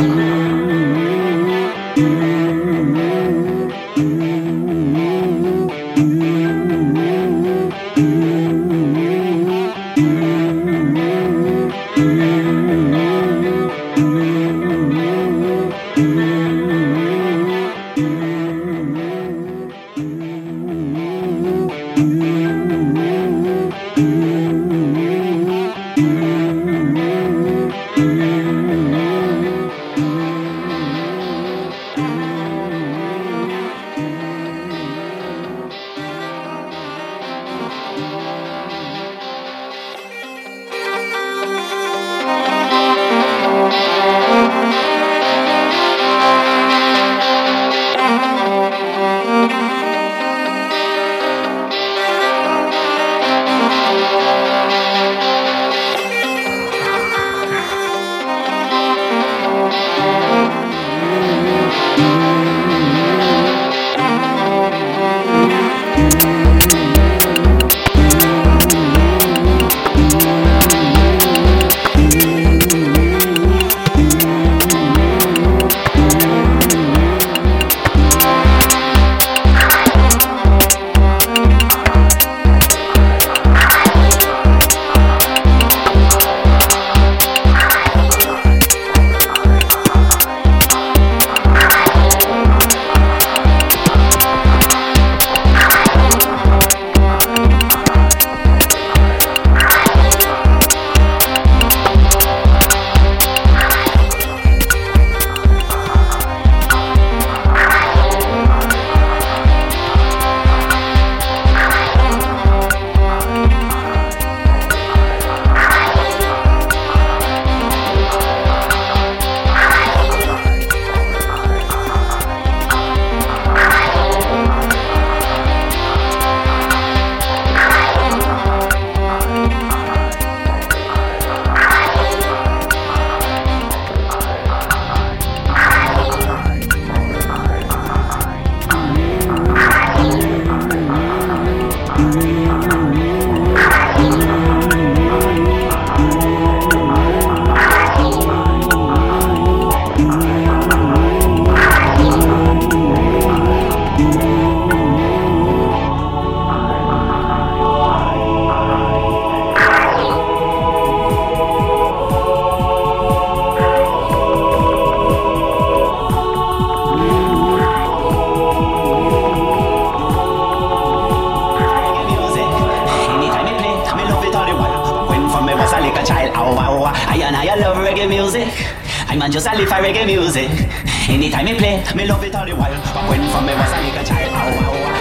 Mm-hmm. man just a live for reggae music. Anytime me play, me love it all the while. But when from me was a little child, oh, oh, oh.